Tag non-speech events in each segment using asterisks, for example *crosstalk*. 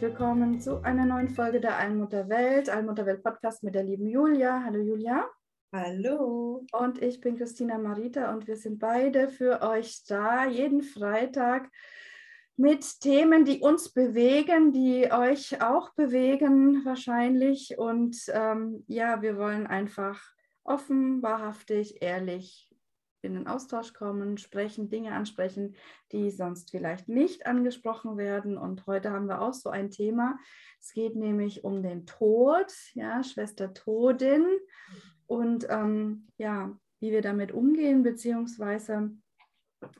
Herzlich willkommen zu einer neuen Folge der Allmutter Welt, Allmutter Welt Podcast mit der lieben Julia. Hallo Julia. Hallo. Und ich bin Christina Marita und wir sind beide für euch da, jeden Freitag mit Themen, die uns bewegen, die euch auch bewegen wahrscheinlich. Und ähm, ja, wir wollen einfach offen, wahrhaftig, ehrlich in den Austausch kommen, sprechen, Dinge ansprechen, die sonst vielleicht nicht angesprochen werden. Und heute haben wir auch so ein Thema. Es geht nämlich um den Tod, ja, Schwester Todin und ähm, ja, wie wir damit umgehen, beziehungsweise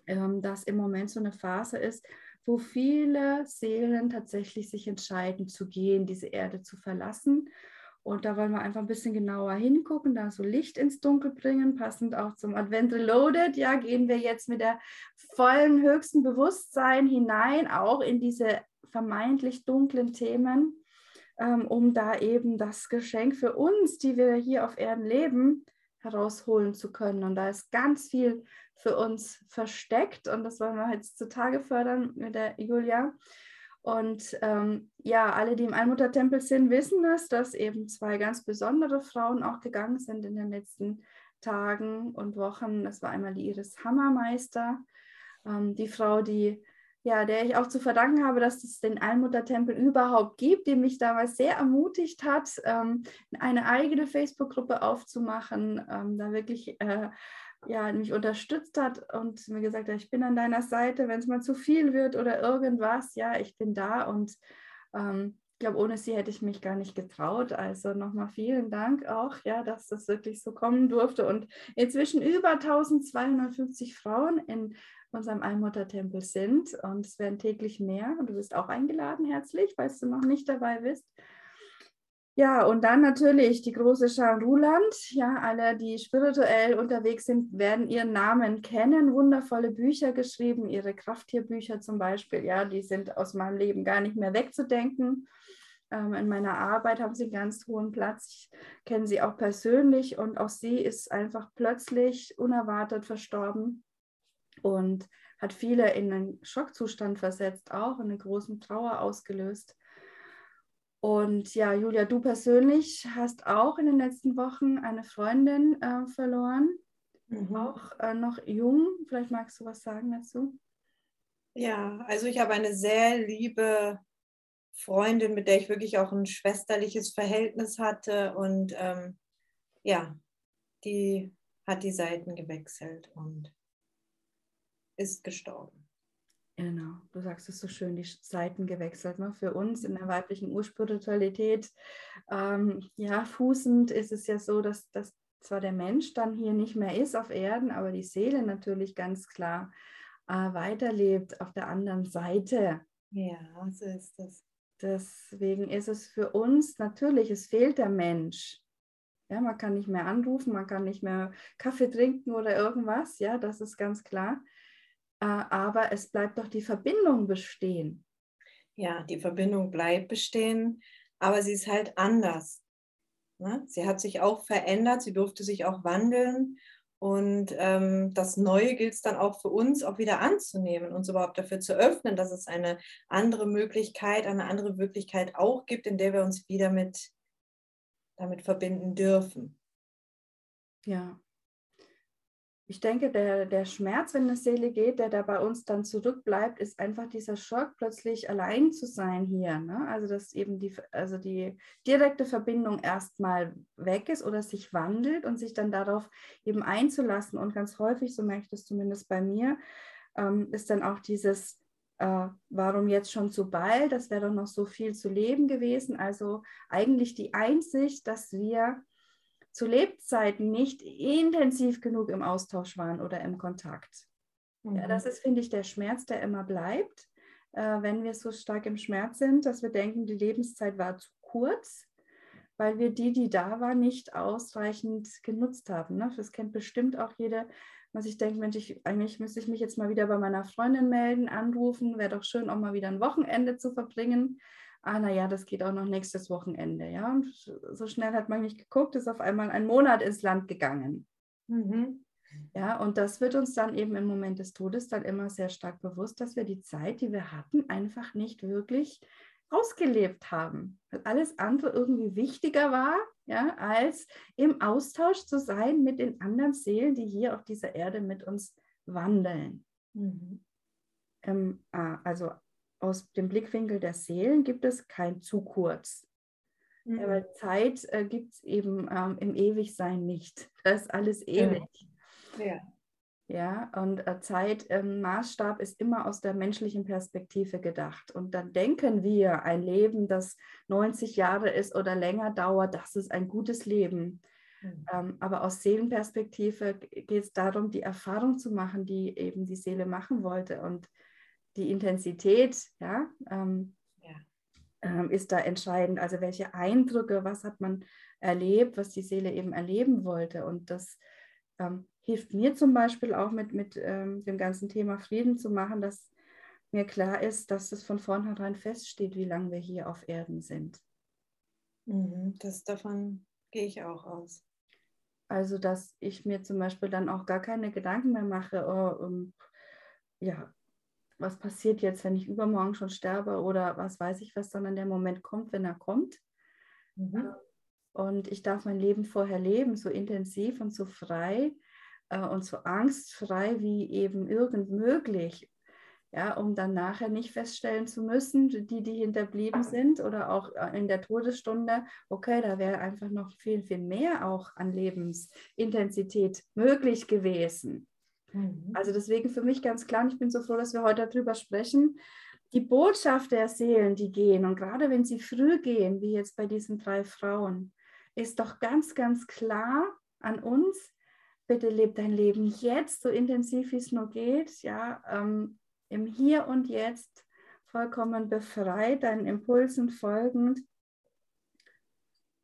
ähm, dass im Moment so eine Phase ist, wo viele Seelen tatsächlich sich entscheiden zu gehen, diese Erde zu verlassen und da wollen wir einfach ein bisschen genauer hingucken, da so Licht ins Dunkel bringen, passend auch zum Advent Reloaded. Ja, gehen wir jetzt mit der vollen höchsten Bewusstsein hinein, auch in diese vermeintlich dunklen Themen, ähm, um da eben das Geschenk für uns, die wir hier auf Erden leben, herausholen zu können. Und da ist ganz viel für uns versteckt und das wollen wir jetzt zutage fördern mit der Julia. Und ähm, ja, alle, die im Allmuttertempel sind, wissen es, dass eben zwei ganz besondere Frauen auch gegangen sind in den letzten Tagen und Wochen. Das war einmal die Iris Hammermeister, ähm, die Frau, die ja, der ich auch zu verdanken habe, dass es den Allmuttertempel überhaupt gibt, die mich damals sehr ermutigt hat, ähm, eine eigene Facebook-Gruppe aufzumachen, ähm, da wirklich äh, ja, mich unterstützt hat und mir gesagt hat, ich bin an deiner Seite, wenn es mal zu viel wird oder irgendwas, ja, ich bin da und ähm, ich glaube, ohne sie hätte ich mich gar nicht getraut. Also nochmal vielen Dank auch, ja, dass das wirklich so kommen durfte und inzwischen über 1250 Frauen in unserem Allmuttertempel sind und es werden täglich mehr und du bist auch eingeladen herzlich, falls du noch nicht dabei bist. Ja, und dann natürlich die große Schar Ruland. Ja, alle, die spirituell unterwegs sind, werden ihren Namen kennen. Wundervolle Bücher geschrieben, ihre Krafttierbücher zum Beispiel. Ja, die sind aus meinem Leben gar nicht mehr wegzudenken. Ähm, in meiner Arbeit haben sie einen ganz hohen Platz. Ich kenne sie auch persönlich und auch sie ist einfach plötzlich unerwartet verstorben und hat viele in einen Schockzustand versetzt, auch in eine große Trauer ausgelöst. Und ja, Julia, du persönlich hast auch in den letzten Wochen eine Freundin äh, verloren, mhm. auch äh, noch jung. Vielleicht magst du was sagen dazu? Ja, also ich habe eine sehr liebe Freundin, mit der ich wirklich auch ein schwesterliches Verhältnis hatte. Und ähm, ja, die hat die Seiten gewechselt und ist gestorben. Genau, du sagst es so schön, die Seiten gewechselt. Ne? Für uns in der weiblichen Urspiritualität, ähm, ja, fußend ist es ja so, dass, dass zwar der Mensch dann hier nicht mehr ist auf Erden, aber die Seele natürlich ganz klar äh, weiterlebt auf der anderen Seite. Ja, so ist es. Deswegen ist es für uns natürlich, es fehlt der Mensch. Ja, man kann nicht mehr anrufen, man kann nicht mehr Kaffee trinken oder irgendwas, ja, das ist ganz klar. Äh, aber es bleibt doch die Verbindung bestehen. Ja, die Verbindung bleibt bestehen, aber sie ist halt anders. Ne? Sie hat sich auch verändert, sie durfte sich auch wandeln und ähm, das Neue gilt es dann auch für uns auch wieder anzunehmen, uns überhaupt dafür zu öffnen, dass es eine andere Möglichkeit, eine andere Wirklichkeit auch gibt, in der wir uns wieder mit damit verbinden dürfen. Ja, ich denke, der, der Schmerz, wenn eine Seele geht, der da bei uns dann zurückbleibt, ist einfach dieser Schock, plötzlich allein zu sein hier. Ne? Also, dass eben die, also die direkte Verbindung erstmal weg ist oder sich wandelt und sich dann darauf eben einzulassen. Und ganz häufig, so merke ich das zumindest bei mir, ähm, ist dann auch dieses, äh, warum jetzt schon so bald? Das wäre doch noch so viel zu leben gewesen. Also eigentlich die Einsicht, dass wir zu Lebzeiten nicht intensiv genug im Austausch waren oder im Kontakt. Mhm. Ja, das ist, finde ich, der Schmerz, der immer bleibt, äh, wenn wir so stark im Schmerz sind, dass wir denken, die Lebenszeit war zu kurz, weil wir die, die da war, nicht ausreichend genutzt haben. Ne? Das kennt bestimmt auch jeder, was ich denke, Mensch, ich, eigentlich müsste ich mich jetzt mal wieder bei meiner Freundin melden, anrufen, wäre doch schön, auch mal wieder ein Wochenende zu verbringen. Ah, naja, das geht auch noch nächstes Wochenende, ja. Und so schnell hat man nicht geguckt, ist auf einmal ein Monat ins Land gegangen. Mhm. Ja, und das wird uns dann eben im Moment des Todes dann immer sehr stark bewusst, dass wir die Zeit, die wir hatten, einfach nicht wirklich ausgelebt haben. Weil alles andere irgendwie wichtiger war, ja, als im Austausch zu sein mit den anderen Seelen, die hier auf dieser Erde mit uns wandeln. Mhm. Ähm, ah, also aus dem Blickwinkel der Seelen gibt es kein zu kurz. Mhm. Ja, weil Zeit äh, gibt es eben ähm, im Ewigsein nicht. *laughs* Das ist alles ewig. Ja. Ja, und äh, Zeitmaßstab ähm, ist immer aus der menschlichen Perspektive gedacht. Und dann denken wir, ein Leben, das 90 Jahre ist oder länger dauert, das ist ein gutes Leben. Mhm. Ähm, aber aus Seelenperspektive geht es darum, die Erfahrung zu machen, die eben die Seele machen wollte. Und die Intensität, ja, ähm, ja. Ähm, ist da entscheidend. Also welche Eindrücke, was hat man erlebt, was die Seele eben erleben wollte. Und das ähm, hilft mir zum Beispiel auch mit, mit ähm, dem ganzen Thema Frieden zu machen, dass mir klar ist, dass es von vornherein feststeht, wie lange wir hier auf Erden sind. Mhm, das davon gehe ich auch aus. Also, dass ich mir zum Beispiel dann auch gar keine Gedanken mehr mache, oh, um, ja, was passiert jetzt, wenn ich übermorgen schon sterbe oder was weiß ich was, sondern der Moment kommt, wenn er kommt. Mhm. Und ich darf mein Leben vorher leben, so intensiv und so frei, äh, und so angstfrei wie eben irgend möglich. Ja, um dann nachher nicht feststellen zu müssen, die, die hinterblieben sind oder auch äh, in der Todesstunde, okay, da wäre einfach noch viel, viel mehr auch an Lebensintensität möglich gewesen. Mhm. Also deswegen für mich ganz klar, und ich bin so froh, dass wir heute darüber sprechen, die Botschaft der Seelen, die gehen, und gerade wenn sie früh gehen, wie jetzt bei diesen drei Frauen, ist doch ganz, ganz klar an uns, bitte lebe dein Leben jetzt so intensiv, wie es nur geht, ja, ähm, im Hier und Jetzt vollkommen befreit, deinen Impulsen folgend.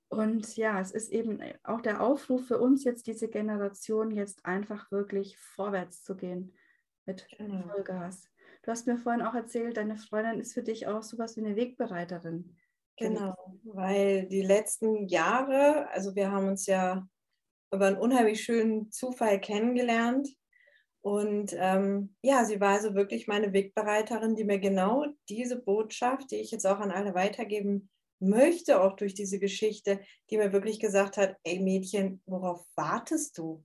Und ja, es ist eben auch der Aufruf für uns jetzt, diese Generation jetzt einfach wirklich vorwärts zu gehen mit genau. Vollgas. Du hast mir vorhin auch erzählt, deine Freundin ist für dich auch sowas wie eine Wegbereiterin. Genau, weil die letzten Jahre, also wir haben uns ja über einen unheimlich schönen Zufall kennengelernt. Und ähm, ja, sie war also wirklich meine Wegbereiterin, die mir genau diese Botschaft, die ich jetzt auch an alle weitergeben möchte, auch durch diese Geschichte, die mir wirklich gesagt hat, ey Mädchen, worauf wartest du?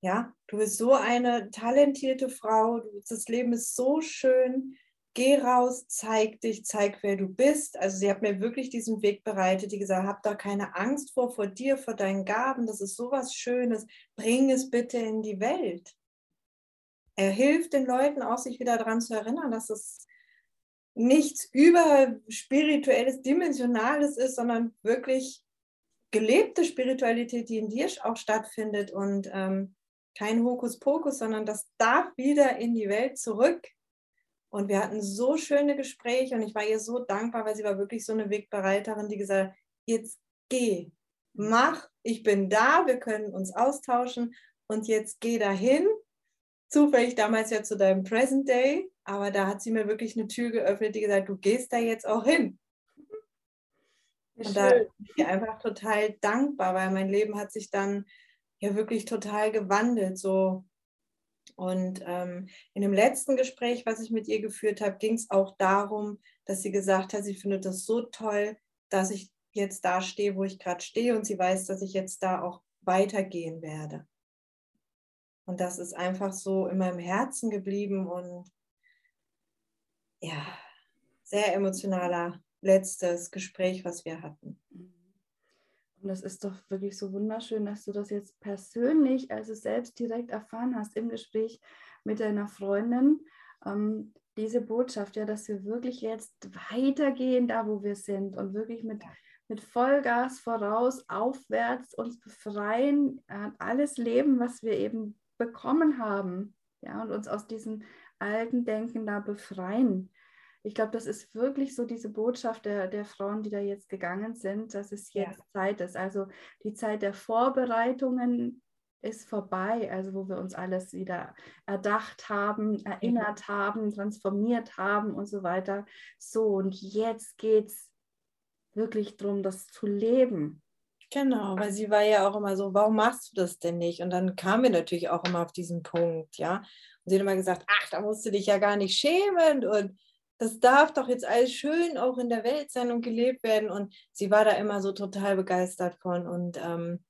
Ja, du bist so eine talentierte Frau, das Leben ist so schön, geh raus, zeig dich, zeig, wer du bist. Also sie hat mir wirklich diesen Weg bereitet, die gesagt, hab da keine Angst vor, vor dir, vor deinen Gaben, das ist sowas Schönes, bring es bitte in die Welt. Er hilft den Leuten auch, sich wieder daran zu erinnern, dass es nichts überspirituelles, dimensionales ist, sondern wirklich gelebte Spiritualität, die in dir auch stattfindet und ähm, kein Hokuspokus, sondern das darf wieder in die Welt zurück. Und wir hatten so schöne Gespräche und ich war ihr so dankbar, weil sie war wirklich so eine Wegbereiterin, die gesagt hat, jetzt geh, mach, ich bin da, wir können uns austauschen und jetzt geh dahin. Zufällig damals ja zu deinem Present Day, aber da hat sie mir wirklich eine Tür geöffnet, die gesagt, du gehst da jetzt auch hin. Und da bin ich einfach total dankbar, weil mein Leben hat sich dann ja wirklich total gewandelt. So und ähm, in dem letzten Gespräch, was ich mit ihr geführt habe, ging es auch darum, dass sie gesagt hat, sie findet das so toll, dass ich jetzt da stehe, wo ich gerade stehe und sie weiß, dass ich jetzt da auch weitergehen werde. Und das ist einfach so in meinem Herzen geblieben und ja, sehr emotionaler letztes Gespräch, was wir hatten. Und das ist doch wirklich so wunderschön, dass du das jetzt persönlich, also selbst direkt erfahren hast im Gespräch mit deiner Freundin. Ähm, diese Botschaft, ja, dass wir wirklich jetzt weitergehen, da wo wir sind und wirklich mit, mit Vollgas voraus, aufwärts uns befreien, alles leben, was wir eben bekommen haben. ja, und uns aus diesem alten Denken da befreien. Ich glaube, das ist wirklich so diese Botschaft der, der Frauen, die da jetzt gegangen sind, dass es jetzt ja. Zeit ist. Also die Zeit der Vorbereitungen ist vorbei, also wo wir uns alles wieder erdacht haben, erinnert mhm. haben, transformiert haben und so weiter. So, und jetzt geht es wirklich darum, das zu leben. Genau, weil sie war ja auch immer so, warum machst du das denn nicht? Und dann kamen wir natürlich auch immer auf diesen Punkt, ja. Und sie hat immer gesagt, ach, da musst du dich ja gar nicht schämen und das darf doch jetzt alles schön auch in der Welt sein und gelebt werden. Und sie war da immer so total begeistert von. Und ähm,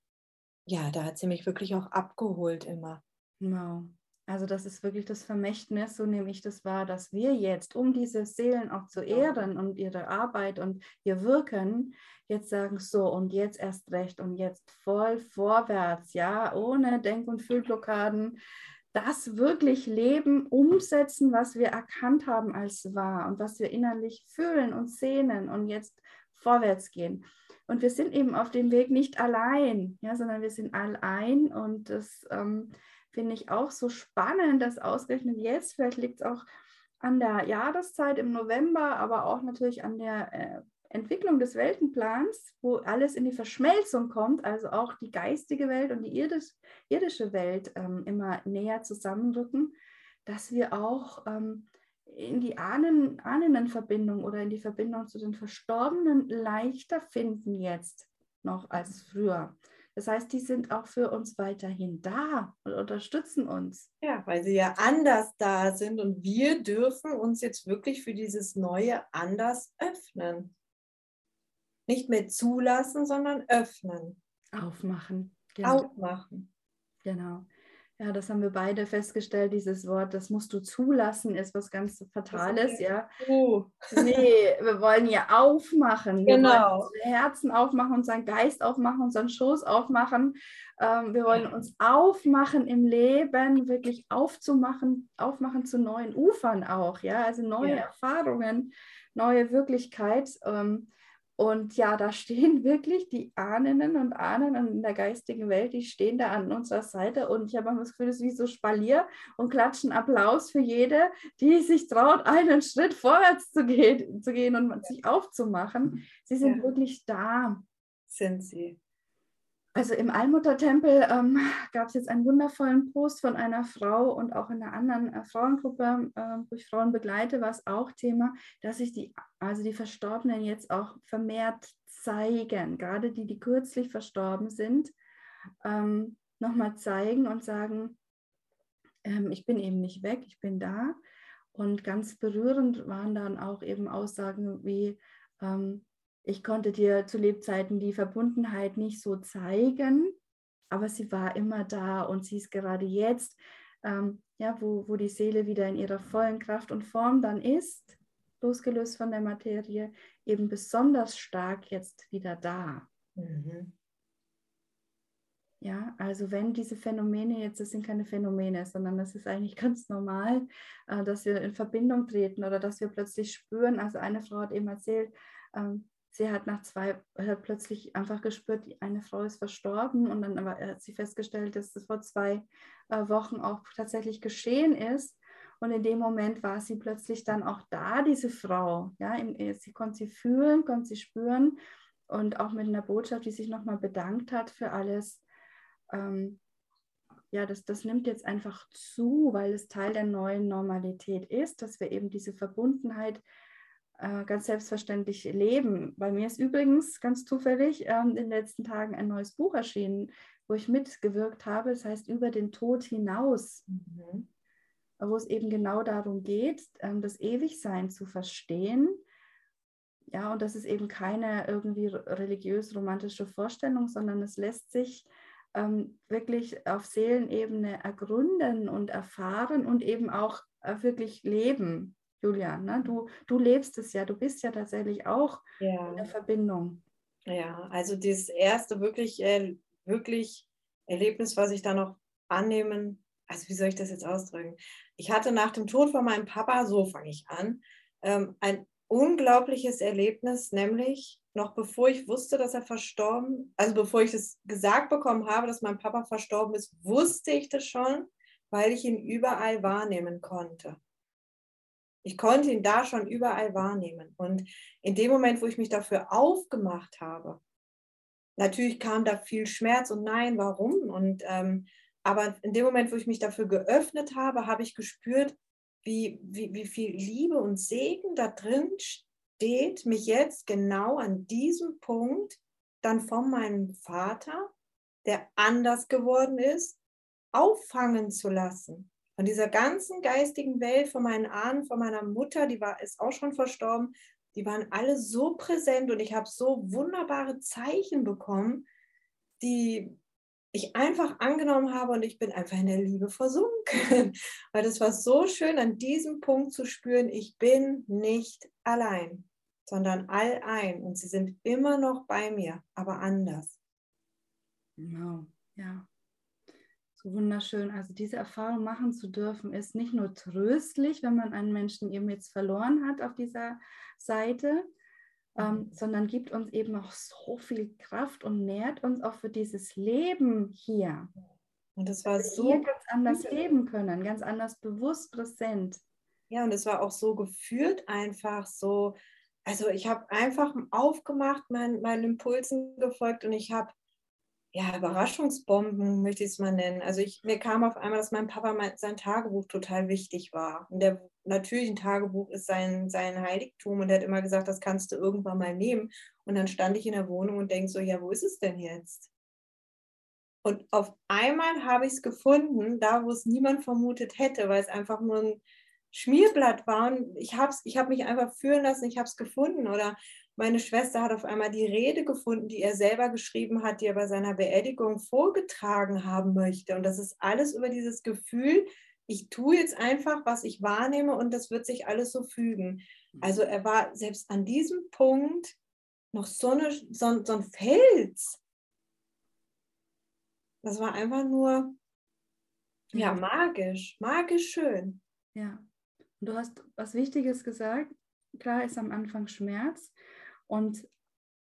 ja, da hat sie mich wirklich auch abgeholt immer. Wow. Also das ist wirklich das Vermächtnis, so nehme ich das wahr, dass wir jetzt, um diese Seelen auch zu ehren und ihre Arbeit und ihr Wirken, jetzt sagen, so und jetzt erst recht und jetzt voll vorwärts, ja, ohne Denk- und Fühlblockaden, das wirklich leben, umsetzen, was wir erkannt haben als wahr und was wir innerlich fühlen und sehnen und jetzt vorwärts gehen. Und wir sind eben auf dem Weg nicht allein, ja, sondern wir sind allein und das ähm, finde ich auch so spannend, dass ausgerechnet jetzt, vielleicht liegt es auch an der Jahreszeit im November, aber auch natürlich an der äh, Entwicklung des Weltenplans, wo alles in die Verschmelzung kommt, also auch die geistige Welt und die irdisch, irdische Welt ähm, immer näher zusammenrücken, dass wir auch ähm, in die Ahnen, Ahnenverbindung oder in die Verbindung zu den Verstorbenen leichter finden jetzt noch als früher. Das heißt, die sind auch für uns weiterhin da und unterstützen uns. Ja, weil sie ja anders da sind und wir dürfen uns jetzt wirklich für dieses neue anders öffnen. Nicht mehr zulassen, sondern öffnen. Aufmachen. Genau. Aufmachen. Genau. Ja, das haben wir beide festgestellt. Dieses Wort, das musst du zulassen, ist was ganz Fatales. Ja. Uh. Nee, wir wollen ja aufmachen. Wir genau. wollen Herzen aufmachen, unseren Geist aufmachen, unseren Schoß aufmachen. Ähm, wir wollen uns aufmachen im Leben, wirklich aufzumachen, aufmachen zu neuen Ufern auch. Ja, also neue ja. Erfahrungen, neue Wirklichkeit. Ähm, und ja, da *laughs* stehen wirklich die Ahnen und Ahnen in der geistigen Welt, die stehen da an unserer Seite. Und ich habe das Gefühl, es ist wie so Spalier und klatschen Applaus für jede, die sich traut, *laughs* einen Schritt vorwärts zu gehen, zu gehen und sich aufzumachen. Sie sind ja. wirklich da. Sind sie. Also im Allmuttertempel ähm, *laughs* gab es jetzt einen wundervollen Post von einer Frau und auch in einer anderen äh, Frauengruppe, äh, wo ich Frauen begleite, war es auch Thema, dass sich die, also die Verstorbenen jetzt auch vermehrt zeigen, gerade die, die kürzlich verstorben sind, ähm, nochmal zeigen und sagen, ähm, ich bin eben nicht weg, ich bin da. Und ganz berührend waren dann auch eben Aussagen wie, ähm, ich konnte dir zu Lebzeiten die Verbundenheit nicht so zeigen, aber sie war immer da und sie ist gerade jetzt, ähm, ja, wo, wo die Seele wieder in ihrer vollen Kraft und Form dann ist, losgelöst von der Materie, eben besonders stark jetzt wieder da. Mhm. Ja, also wenn diese Phänomene jetzt, das sind keine Phänomene, sondern das ist eigentlich *laughs* ganz normal, äh, dass wir in Verbindung treten oder dass wir plötzlich spüren. Also eine Frau hat eben erzählt, ähm, sie hat nach zwei, hat plötzlich einfach gespürt, eine Frau ist verstorben und dann hat sie festgestellt, dass das vor zwei äh, Wochen auch tatsächlich geschehen ist. Und in dem Moment war sie plötzlich dann auch da, diese Frau. Ja, sie konnte sie fühlen, konnte sie spüren und auch mit einer Botschaft, die sich nochmal bedankt hat für alles. Ähm, ja, das, das nimmt jetzt einfach zu, weil es Teil der neuen Normalität ist, dass wir eben diese Verbundenheit äh, ganz selbstverständlich leben. Bei mir ist übrigens ganz zufällig ähm, in den letzten Tagen ein neues Buch erschienen, wo ich mitgewirkt habe. Das heißt Über den Tod hinaus, mhm. wo es eben genau darum geht, ähm, das Ewigsein zu verstehen. Ja, und das ist eben keine irgendwie religiös-romantische Vorstellung, sondern es lässt sich ähm, wirklich auf Seelenebene ergründen und erfahren und eben auch äh, wirklich leben. Julian. Ne? Du, du lebst es ja, du bist ja tatsächlich auch ja. in der Verbindung. Ja, also das erste wirklich, äh, wirklich Erlebnis, was ich da noch annehmen, also wie soll ich das jetzt ausdrücken? Ich hatte nach dem Tod von meinem Papa, so fange ich an, ähm, ein unglaubliches Erlebnis, nämlich noch bevor ich wusste, dass er verstorben, also bevor ich das gesagt bekommen habe, dass mein Papa verstorben ist, wusste ich das schon, weil ich ihn überall wahrnehmen konnte. Ich konnte ihn da schon überall wahrnehmen. Und in dem Moment, wo ich mich dafür aufgemacht habe, natürlich kam da viel Schmerz und nein, warum? Und ähm, aber in dem Moment, wo ich mich dafür geöffnet habe, habe ich gespürt, wie, wie, wie viel Liebe und Segen da drin steht, mich jetzt genau an diesem Punkt dann von meinem Vater, der anders geworden ist, auffangen zu lassen. Von dieser ganzen geistigen Welt, von meinen Ahnen, von meiner Mutter, die war, ist auch schon verstorben, die waren alle so präsent und ich habe so wunderbare Zeichen bekommen, die ich einfach angenommen habe und ich bin einfach in der Liebe versunken. *laughs* Weil das war so schön, an diesem Punkt zu spüren, ich bin nicht allein, sondern all ein und sie sind immer noch bei mir, aber anders. Genau, ja. Wunderschön. Also diese Erfahrung machen zu dürfen, ist nicht nur tröstlich, wenn man einen Menschen eben jetzt verloren hat auf dieser Seite, ähm, mhm. sondern gibt uns eben auch so viel Kraft und nährt uns auch für dieses Leben hier. Und das war so. Wir ganz anders leben können, ganz anders bewusst präsent. Ja, und es war auch so gefühlt einfach so. Also ich habe einfach aufgemacht, mein, meinen Impulsen gefolgt und ich habe ja, Überraschungsbomben möchte ich es mal nennen. Also ich, mir kam auf einmal, dass mein Papa mein, sein Tagebuch total wichtig war. Und der natürlich ein Tagebuch ist sein, sein Heiligtum und er hat immer gesagt, das kannst du irgendwann mal nehmen. Und dann stand ich in der Wohnung und denke so, ja, wo ist es denn jetzt? Und auf einmal habe ich es gefunden, da wo es niemand vermutet hätte, weil es einfach nur ein Schmierblatt war. Und ich habe ich hab mich einfach führen lassen, ich habe es gefunden. Oder meine Schwester hat auf einmal die Rede gefunden, die er selber geschrieben hat, die er bei seiner Beerdigung vorgetragen haben möchte. Und das ist alles über dieses Gefühl, ich tue jetzt einfach, was ich wahrnehme und das wird sich alles so fügen. Mhm. Also er war selbst an diesem Punkt noch so, eine, so, so ein Fels. Das war einfach nur, ja, magisch, magisch schön. Ja, und du hast was Wichtiges gesagt. Klar ist am Anfang Schmerz, und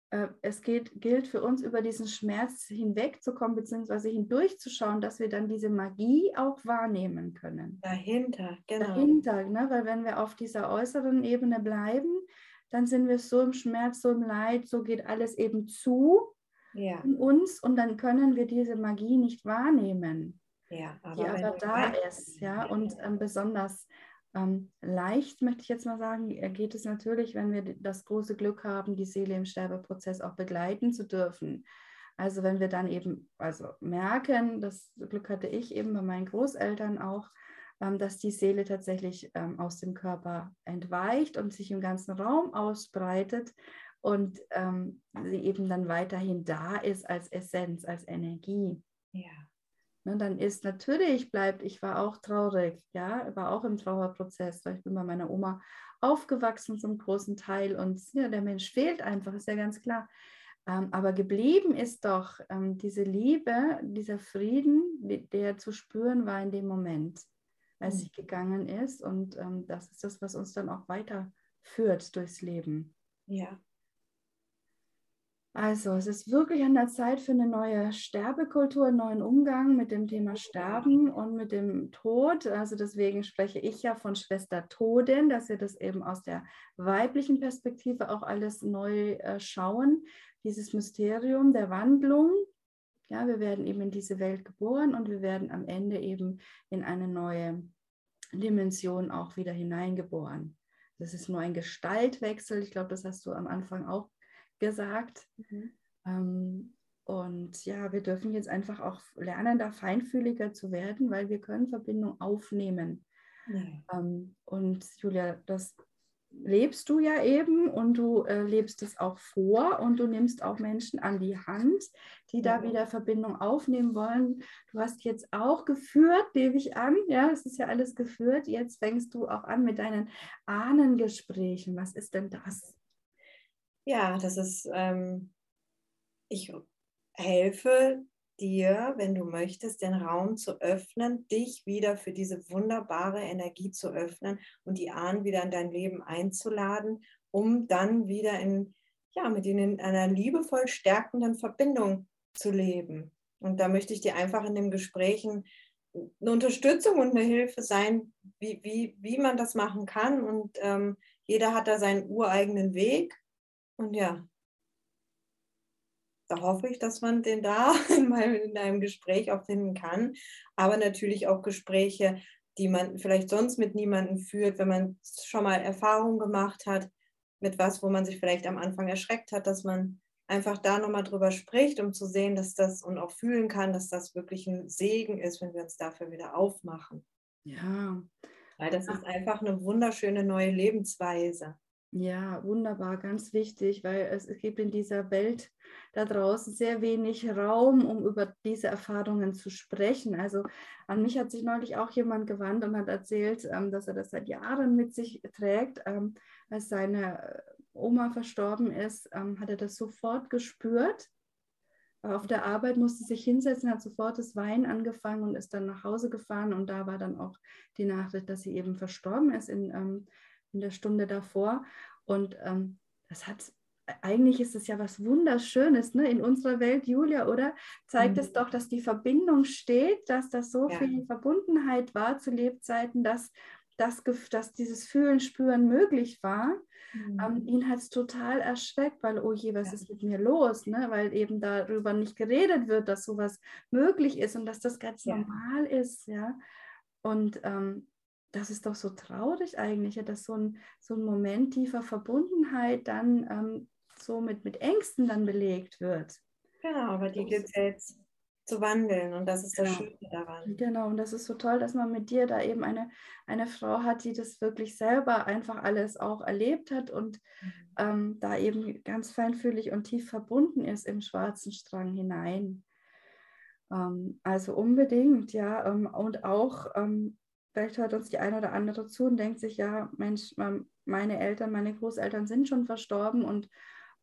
äh, es geht, gilt für uns, über diesen Schmerz hinwegzukommen, beziehungsweise hindurchzuschauen, dass wir dann diese Magie auch wahrnehmen können. Dahinter, genau. Dahinter, ne? weil wenn wir auf dieser äußeren Ebene bleiben, dann sind wir so im Schmerz, so im Leid, so geht alles eben zu ja. in uns und dann können wir diese Magie nicht wahrnehmen, ja, aber die aber da ist. Ja? Und ähm, besonders leicht, möchte ich jetzt mal sagen, geht es natürlich, wenn wir das große Glück haben, die Seele im Sterbeprozess auch begleiten zu dürfen. Also wenn wir dann eben also merken, das Glück hatte ich eben bei meinen Großeltern auch, ähm, dass die Seele tatsächlich ähm, aus dem Körper entweicht und sich im ganzen Raum ausbreitet und ähm, sie eben dann weiterhin da ist als Essenz, als Energie. Ja. Ne, dann ist natürlich, bleibt, ich war auch traurig, ja, war auch im Trauerprozess, weil ich bin bei meiner Oma aufgewachsen zum großen Teil und ja, der Mensch fehlt einfach, ist ja ganz klar. Ähm, aber geblieben ist doch ähm, diese Liebe, dieser Frieden, der zu spüren war in dem Moment, als mhm. sie gegangen ist. Und ähm, das ist das, was uns dann auch weiterführt durchs Leben. Ja. Also es ist wirklich an der Zeit für eine neue Sterbekultur, einen neuen Umgang mit dem Thema Sterben und mit dem Tod. Also deswegen spreche ich ja von Schwester Todin, dass wir das eben aus der weiblichen Perspektive auch alles neu äh, schauen. Dieses Mysterium der Wandlung. Ja, wir werden eben in diese Welt geboren und wir werden am Ende eben in eine neue Dimension auch wieder hineingeboren. Das ist nur ein Gestaltwechsel. Ich glaube, das hast du am Anfang auch gesagt. Mhm. Ähm, und ja, wir dürfen jetzt einfach auch lernen, da feinfühliger zu werden, weil wir können Verbindung aufnehmen. Mhm. Ähm, und Julia, das lebst du ja eben und du äh, lebst es auch vor und du nimmst auch Menschen an die Hand, die da wieder Verbindung aufnehmen wollen. Du hast jetzt auch geführt, nehme ich an, ja, es ist ja alles geführt. Jetzt fängst du auch an mit deinen Ahnengesprächen. Was ist denn das? Ja, das ist, ähm, ich helfe dir, wenn du möchtest, den Raum zu öffnen, dich wieder für diese wunderbare Energie zu öffnen und die Ahnen wieder in dein Leben einzuladen, um dann wieder in, ja, mit ihnen in einer liebevoll stärkenden Verbindung zu leben. Und da möchte ich dir einfach in den Gesprächen eine Unterstützung und eine Hilfe sein, wie, wie, wie man das machen kann. Und ähm, jeder hat da seinen ureigenen Weg. Und ja, da hoffe ich, dass man den da *laughs* in, in einem Gespräch auch finden kann. Aber natürlich auch Gespräche, die man vielleicht sonst mit niemandem führt, wenn man schon mal Erfahrung gemacht hat mit was, wo man sich vielleicht am Anfang erschreckt hat, dass man einfach da nochmal drüber spricht, um zu sehen, dass das und auch fühlen kann, dass das wirklich ein Segen ist, wenn wir uns dafür wieder aufmachen. Ja. Weil das ist einfach eine wunderschöne neue Lebensweise. Ja, wunderbar, ganz wichtig, weil es, gibt in dieser Welt da draußen sehr wenig Raum, um über diese Erfahrungen zu sprechen. Also an mich hat sich neulich auch jemand gewandt und hat erzählt, ähm, dass er das seit Jahren mit sich trägt. Ähm, als seine Oma verstorben ist, ähm, hat er das sofort gespürt. Auf der Arbeit musste sich hinsetzen, hat sofort das Weinen angefangen und ist dann nach Hause gefahren. Und da war dann auch die Nachricht, dass sie eben verstorben ist in, in der Stunde davor. Und ähm, das hat, eigentlich ist es ja was Wunderschönes ne? in unserer Welt, Julia, oder? Zeigt mhm. es doch, dass die Verbindung steht, dass das so ja. viel Verbundenheit war zu Lebzeiten, dass, dass, dass dieses Fühlen, Spüren möglich war. Mhm. Ähm, ihn hat es total erschreckt, weil, oh je, was ja. ist mit mir los? Ne? Weil eben darüber nicht geredet wird, dass sowas möglich ist und dass das ganz ja. normal ist. Ja? Und ähm, das ist doch so traurig eigentlich, dass so ein, so ein Moment tiefer Verbundenheit dann ähm, so mit, mit Ängsten dann belegt wird. Genau, aber die gilt es jetzt zu wandeln und das ist das genau. Schöne daran. Genau, und das ist so toll, dass man mit dir da eben eine, eine Frau hat, die das wirklich selber einfach alles auch erlebt hat und mhm. ähm, da eben ganz feinfühlig und tief verbunden ist im schwarzen Strang hinein. Ähm, also unbedingt, ja, ähm, und auch ähm, vielleicht hört uns die eine oder andere zu und denkt sich, ja, Mensch, meine Eltern, meine Großeltern sind schon verstorben und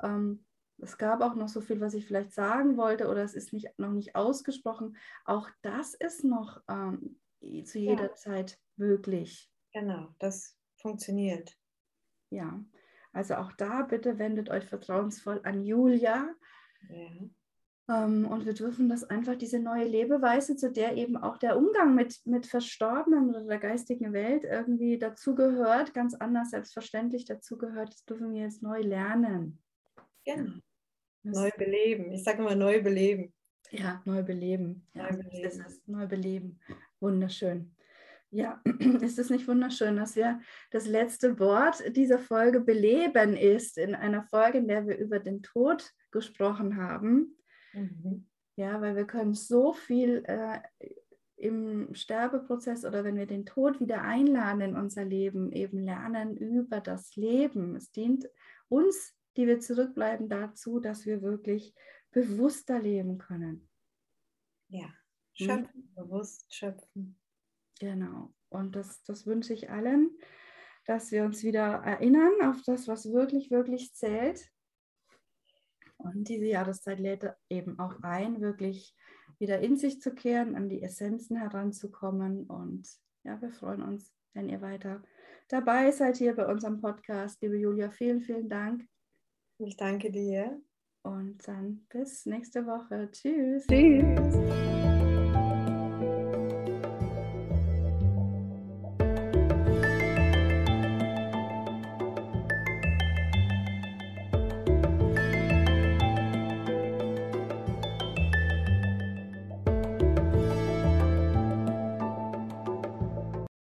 ähm, es gab auch noch so viel, was ich vielleicht sagen wollte oder es ist nicht, noch nicht ausgesprochen. Auch das ist noch ähm, zu jeder ja. Zeit möglich. Genau, das funktioniert. Ja, also auch da bitte wendet euch vertrauensvoll an Julia. Ja. Ähm, und wir dürfen das einfach, diese neue Lebeweise, zu der eben auch der Umgang mit, mit Verstorbenen oder der geistigen Welt irgendwie dazugehört, ganz anders selbstverständlich dazugehört, das dürfen wir jetzt neu lernen. Genau. Neu beleben. Ich sage immer neu beleben. Ja, neu beleben. Ja, neu beleben. Ist es. Neu beleben. Wunderschön. Ja, *clears throat* ist es nicht wunderschön, dass wir das letzte Wort dieser Folge beleben ist, in einer Folge, in der wir über den Tod gesprochen haben. Mhm. Ja, weil wir können so viel äh, im Sterbeprozess oder wenn wir den Tod wieder einladen in unser Leben, eben lernen über das Leben. Es dient uns, die wir zurückbleiben, dazu, dass wir wirklich bewusster leben können. Ja, hm? schöpfen, mhm. bewusst schöpfen. Genau. Und das, das wünsche ich allen, dass wir uns wieder erinnern auf das, was wirklich, wirklich zählt und diese Jahreszeit lädt eben auch ein, wirklich wieder in sich zu kehren, an die Essenzen heranzukommen. Und ja, wir freuen uns, wenn ihr weiter dabei seid hier bei unserem Podcast. Liebe Julia, vielen, vielen Dank. Ich danke dir. Und dann bis nächste Woche. Tschüss. Tschüss.